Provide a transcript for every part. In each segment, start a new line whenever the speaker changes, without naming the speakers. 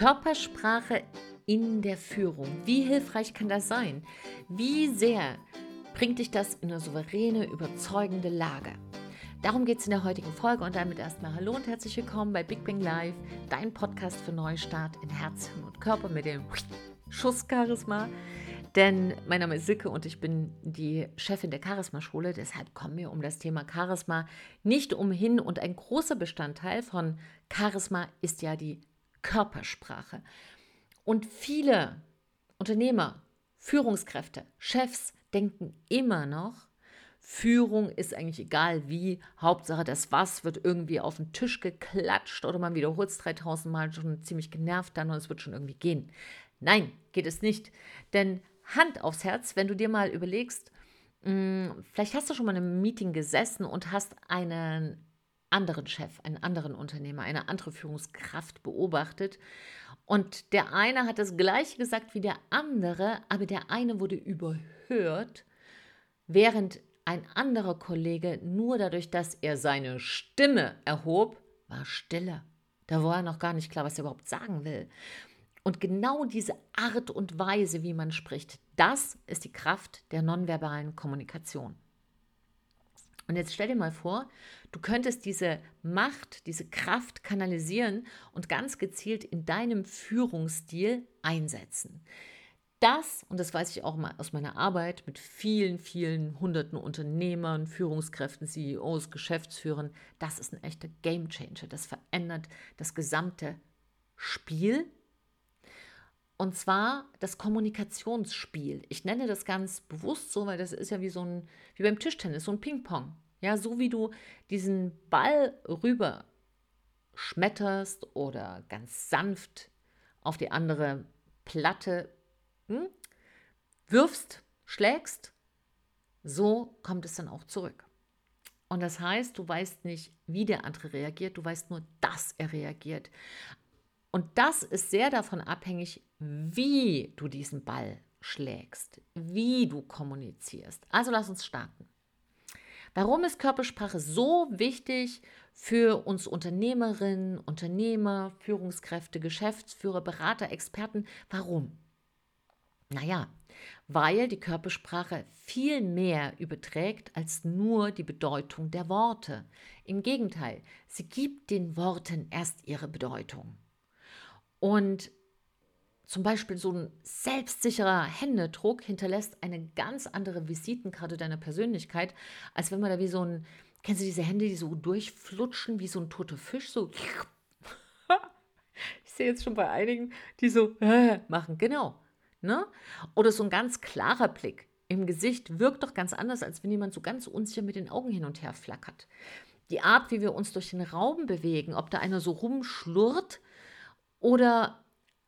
Körpersprache in der Führung. Wie hilfreich kann das sein? Wie sehr bringt dich das in eine souveräne, überzeugende Lage? Darum geht es in der heutigen Folge und damit erstmal Hallo und herzlich willkommen bei Big Bang Live, dein Podcast für Neustart in Herz, und Körper mit dem Schuss Charisma. Denn mein Name ist Silke und ich bin die Chefin der Charisma-Schule. Deshalb kommen wir um das Thema Charisma nicht umhin. Und ein großer Bestandteil von Charisma ist ja die Körpersprache. Und viele Unternehmer, Führungskräfte, Chefs denken immer noch, Führung ist eigentlich egal wie, Hauptsache das Was wird irgendwie auf den Tisch geklatscht oder man wiederholt es 3000 Mal schon ziemlich genervt dann und es wird schon irgendwie gehen. Nein, geht es nicht. Denn Hand aufs Herz, wenn du dir mal überlegst, hm, vielleicht hast du schon mal in einem Meeting gesessen und hast einen anderen Chef, einen anderen Unternehmer, eine andere Führungskraft beobachtet. Und der eine hat das gleiche gesagt wie der andere, aber der eine wurde überhört, während ein anderer Kollege nur dadurch, dass er seine Stimme erhob, war stiller. Da war er noch gar nicht klar, was er überhaupt sagen will. Und genau diese Art und Weise, wie man spricht, das ist die Kraft der nonverbalen Kommunikation. Und jetzt stell dir mal vor, du könntest diese Macht, diese Kraft kanalisieren und ganz gezielt in deinem Führungsstil einsetzen. Das, und das weiß ich auch mal aus meiner Arbeit mit vielen, vielen hunderten Unternehmern, Führungskräften, CEOs, Geschäftsführern, das ist ein echter Gamechanger. Das verändert das gesamte Spiel und zwar das Kommunikationsspiel. Ich nenne das ganz bewusst so, weil das ist ja wie so ein, wie beim Tischtennis, so ein Ping-Pong. Ja, so wie du diesen Ball rüber schmetterst oder ganz sanft auf die andere Platte hm, wirfst, schlägst, so kommt es dann auch zurück. Und das heißt, du weißt nicht, wie der andere reagiert, du weißt nur, dass er reagiert. Und das ist sehr davon abhängig, wie du diesen Ball schlägst, wie du kommunizierst. Also lass uns starten. Warum ist Körpersprache so wichtig für uns Unternehmerinnen, Unternehmer, Führungskräfte, Geschäftsführer, Berater, Experten? Warum? Naja, weil die Körpersprache viel mehr überträgt als nur die Bedeutung der Worte. Im Gegenteil, sie gibt den Worten erst ihre Bedeutung. Und zum Beispiel so ein selbstsicherer Händedruck hinterlässt eine ganz andere Visitenkarte deiner Persönlichkeit, als wenn man da wie so ein, kennst du diese Hände, die so durchflutschen, wie so ein toter Fisch, so. ich sehe jetzt schon bei einigen, die so äh, machen, genau. Ne? Oder so ein ganz klarer Blick im Gesicht wirkt doch ganz anders, als wenn jemand so ganz unsicher mit den Augen hin und her flackert. Die Art, wie wir uns durch den Raum bewegen, ob da einer so rumschlurrt, oder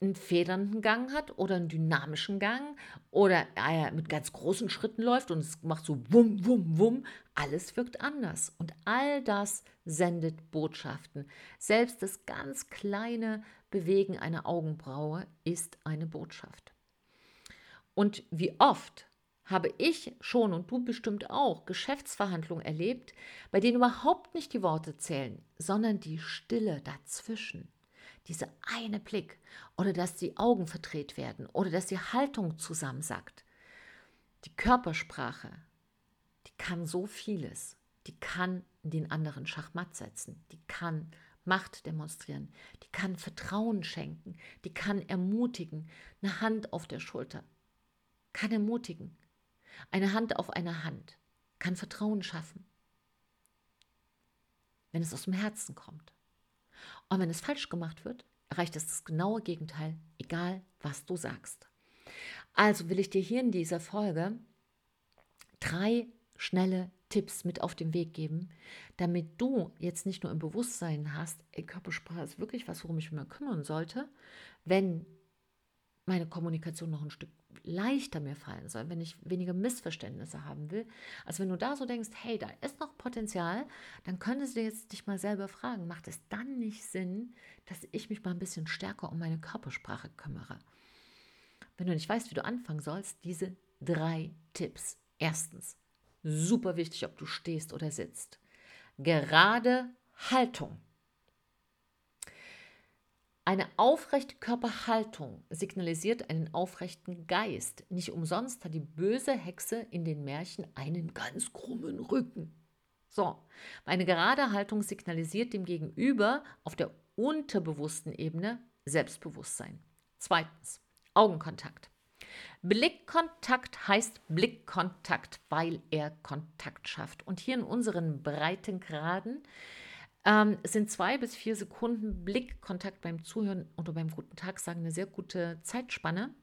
einen federnden Gang hat oder einen dynamischen Gang oder er mit ganz großen Schritten läuft und es macht so wum, wum, wum. Alles wirkt anders und all das sendet Botschaften. Selbst das ganz kleine Bewegen einer Augenbraue ist eine Botschaft. Und wie oft habe ich schon und du bestimmt auch Geschäftsverhandlungen erlebt, bei denen überhaupt nicht die Worte zählen, sondern die Stille dazwischen dieser eine Blick oder dass die Augen verdreht werden oder dass die Haltung zusammensackt. Die Körpersprache, die kann so vieles. Die kann den anderen Schachmatt setzen. Die kann Macht demonstrieren. Die kann Vertrauen schenken. Die kann ermutigen. Eine Hand auf der Schulter kann ermutigen. Eine Hand auf einer Hand kann Vertrauen schaffen, wenn es aus dem Herzen kommt. Und wenn es falsch gemacht wird, erreicht es das genaue Gegenteil, egal was du sagst. Also will ich dir hier in dieser Folge drei schnelle Tipps mit auf den Weg geben, damit du jetzt nicht nur im Bewusstsein hast, ey, Körpersprache ist wirklich was, worum ich mich mal kümmern sollte, wenn meine Kommunikation noch ein Stück leichter mir fallen soll, wenn ich weniger Missverständnisse haben will. Also wenn du da so denkst, hey, da ist noch Potenzial, dann könntest du jetzt dich mal selber fragen, macht es dann nicht Sinn, dass ich mich mal ein bisschen stärker um meine Körpersprache kümmere? Wenn du nicht weißt, wie du anfangen sollst, diese drei Tipps. Erstens, super wichtig, ob du stehst oder sitzt. Gerade Haltung. Eine aufrechte Körperhaltung signalisiert einen aufrechten Geist. Nicht umsonst hat die böse Hexe in den Märchen einen ganz krummen Rücken. So, eine gerade Haltung signalisiert dem Gegenüber auf der unterbewussten Ebene Selbstbewusstsein. Zweitens, Augenkontakt. Blickkontakt heißt Blickkontakt, weil er Kontakt schafft. Und hier in unseren Breitengraden ähm, sind zwei bis vier Sekunden Blickkontakt beim Zuhören oder beim guten Tag sagen eine sehr gute Zeitspanne,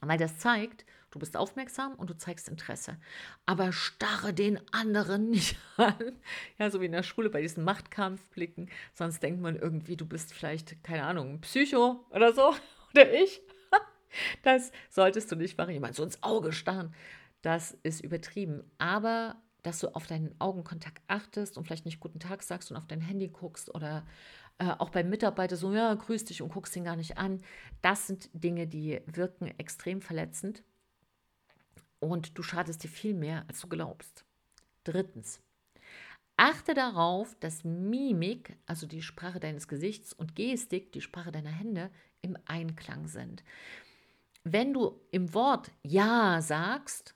weil das zeigt, du bist aufmerksam und du zeigst Interesse. Aber starre den anderen nicht an. Ja, so wie in der Schule bei diesen Machtkampfblicken. Sonst denkt man irgendwie, du bist vielleicht, keine Ahnung, Psycho oder so. Oder ich. Das solltest du nicht machen. Jemand so ins Auge starren. Das ist übertrieben. Aber dass du auf deinen Augenkontakt achtest und vielleicht nicht guten Tag sagst und auf dein Handy guckst oder äh, auch beim Mitarbeiter so, ja, grüß dich und guckst ihn gar nicht an. Das sind Dinge, die wirken extrem verletzend und du schadest dir viel mehr, als du glaubst. Drittens, achte darauf, dass Mimik, also die Sprache deines Gesichts und Gestik, die Sprache deiner Hände, im Einklang sind. Wenn du im Wort Ja sagst,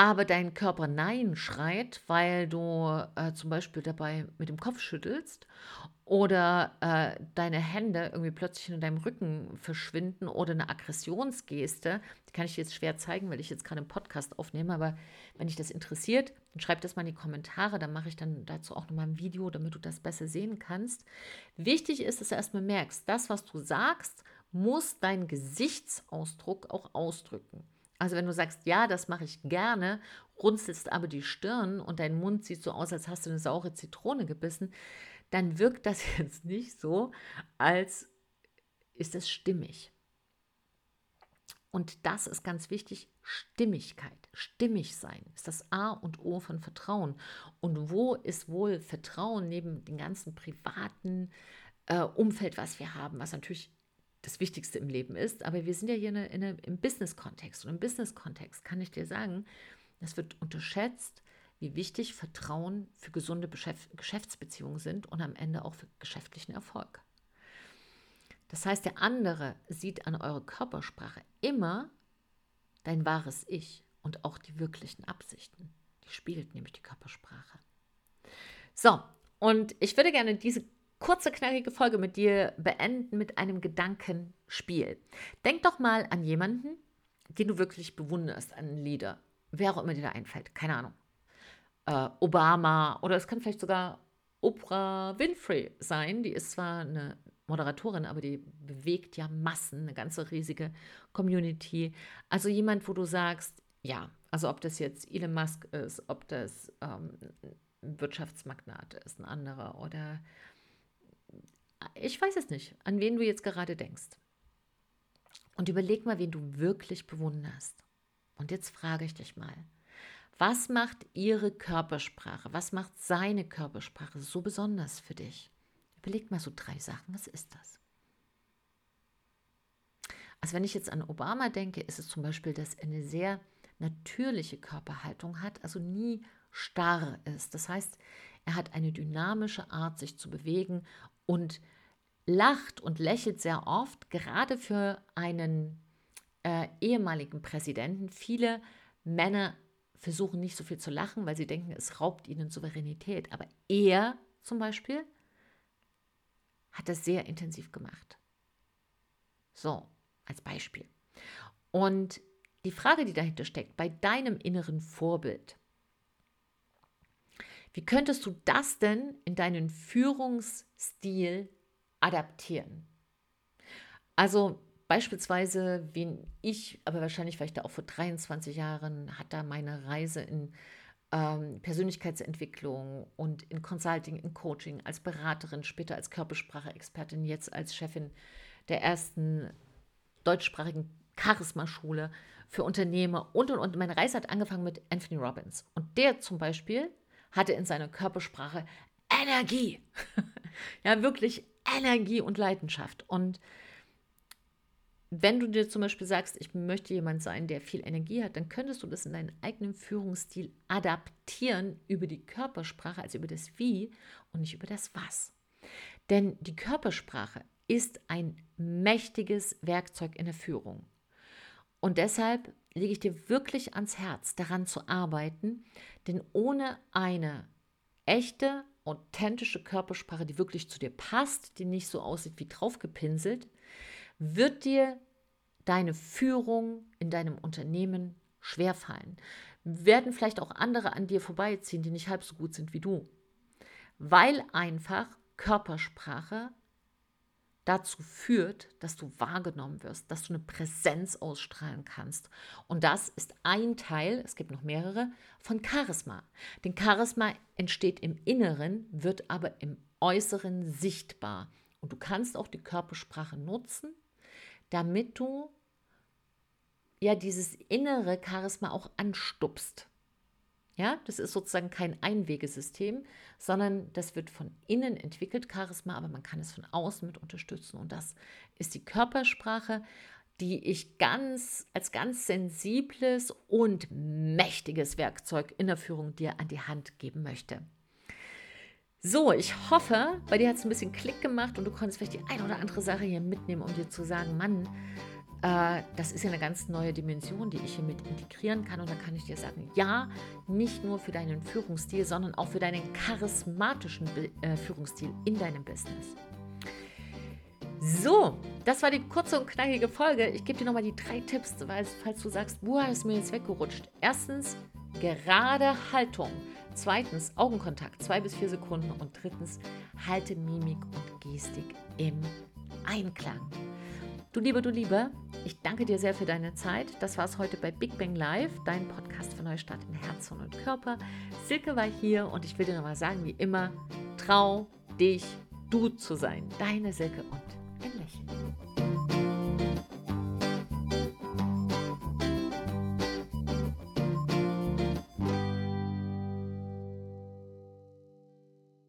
aber dein Körper Nein schreit, weil du äh, zum Beispiel dabei mit dem Kopf schüttelst oder äh, deine Hände irgendwie plötzlich in deinem Rücken verschwinden oder eine Aggressionsgeste, die kann ich jetzt schwer zeigen, weil ich jetzt gerade einen Podcast aufnehme, aber wenn dich das interessiert, dann schreib das mal in die Kommentare, dann mache ich dann dazu auch nochmal ein Video, damit du das besser sehen kannst. Wichtig ist, dass du erstmal merkst, das, was du sagst, muss dein Gesichtsausdruck auch ausdrücken. Also wenn du sagst, ja, das mache ich gerne, runzelst aber die Stirn und dein Mund sieht so aus, als hast du eine saure Zitrone gebissen, dann wirkt das jetzt nicht so, als ist es stimmig. Und das ist ganz wichtig, Stimmigkeit, stimmig sein, ist das A und O von Vertrauen. Und wo ist wohl Vertrauen neben dem ganzen privaten äh, Umfeld, was wir haben, was natürlich das Wichtigste im Leben ist. Aber wir sind ja hier in eine, in eine, im Business-Kontext. Und im Business-Kontext kann ich dir sagen, es wird unterschätzt, wie wichtig Vertrauen für gesunde Geschäftsbeziehungen sind und am Ende auch für geschäftlichen Erfolg. Das heißt, der andere sieht an eurer Körpersprache immer dein wahres Ich und auch die wirklichen Absichten. Die spiegelt nämlich die Körpersprache. So, und ich würde gerne diese kurze, knackige Folge mit dir beenden mit einem Gedankenspiel. Denk doch mal an jemanden, den du wirklich bewunderst, an einen Leader. Wer auch immer dir da einfällt, keine Ahnung. Äh, Obama oder es kann vielleicht sogar Oprah Winfrey sein. Die ist zwar eine Moderatorin, aber die bewegt ja Massen, eine ganze riesige Community. Also jemand, wo du sagst, ja, also ob das jetzt Elon Musk ist, ob das ähm, ein Wirtschaftsmagnat ist, ein anderer oder ich weiß es nicht, an wen du jetzt gerade denkst. Und überleg mal, wen du wirklich bewunderst. Und jetzt frage ich dich mal, was macht ihre Körpersprache, was macht seine Körpersprache so besonders für dich? Überleg mal so drei Sachen, was ist das? Also wenn ich jetzt an Obama denke, ist es zum Beispiel, dass er eine sehr natürliche Körperhaltung hat, also nie starr ist. Das heißt, er hat eine dynamische Art, sich zu bewegen und lacht und lächelt sehr oft, gerade für einen äh, ehemaligen Präsidenten. Viele Männer versuchen nicht so viel zu lachen, weil sie denken, es raubt ihnen Souveränität. Aber er zum Beispiel hat das sehr intensiv gemacht. So, als Beispiel. Und die Frage, die dahinter steckt, bei deinem inneren Vorbild, wie könntest du das denn in deinen Führungsstil adaptieren? Also beispielsweise, wen ich, aber wahrscheinlich vielleicht auch vor 23 Jahren, hat da meine Reise in ähm, Persönlichkeitsentwicklung und in Consulting, in Coaching, als Beraterin, später als Körpersprache-Expertin, jetzt als Chefin der ersten deutschsprachigen Charisma-Schule für Unternehmer und und und. Meine Reise hat angefangen mit Anthony Robbins. Und der zum Beispiel hatte in seiner Körpersprache Energie. ja, wirklich Energie und Leidenschaft. Und wenn du dir zum Beispiel sagst, ich möchte jemand sein, der viel Energie hat, dann könntest du das in deinen eigenen Führungsstil adaptieren über die Körpersprache, also über das Wie und nicht über das Was. Denn die Körpersprache ist ein mächtiges Werkzeug in der Führung. Und deshalb lege ich dir wirklich ans Herz, daran zu arbeiten, denn ohne eine echte, authentische Körpersprache, die wirklich zu dir passt, die nicht so aussieht wie draufgepinselt, wird dir deine Führung in deinem Unternehmen schwerfallen. Werden vielleicht auch andere an dir vorbeiziehen, die nicht halb so gut sind wie du. Weil einfach Körpersprache dazu führt, dass du wahrgenommen wirst, dass du eine Präsenz ausstrahlen kannst. Und das ist ein Teil, es gibt noch mehrere, von Charisma. Denn Charisma entsteht im Inneren, wird aber im Äußeren sichtbar. Und du kannst auch die Körpersprache nutzen, damit du ja dieses innere Charisma auch anstupst. Ja, das ist sozusagen kein Einwegesystem, sondern das wird von innen entwickelt, Charisma, aber man kann es von außen mit unterstützen. Und das ist die Körpersprache, die ich ganz als ganz sensibles und mächtiges Werkzeug in der Führung dir an die Hand geben möchte. So, ich hoffe, bei dir hat es ein bisschen Klick gemacht und du konntest vielleicht die eine oder andere Sache hier mitnehmen, um dir zu sagen, Mann, das ist ja eine ganz neue Dimension, die ich hier mit integrieren kann. Und da kann ich dir sagen, ja, nicht nur für deinen Führungsstil, sondern auch für deinen charismatischen äh, Führungsstil in deinem Business. So, das war die kurze und knackige Folge. Ich gebe dir nochmal die drei Tipps, falls du sagst, boah, ist mir jetzt weggerutscht. Erstens, gerade Haltung. Zweitens, Augenkontakt, zwei bis vier Sekunden. Und drittens, halte Mimik und Gestik im Einklang. Du Liebe, du Liebe, ich danke dir sehr für deine Zeit. Das war es heute bei Big Bang Live, dein Podcast für Neustart in Herz und Körper. Silke war hier und ich will dir nochmal sagen, wie immer, trau dich, du zu sein. Deine Silke und.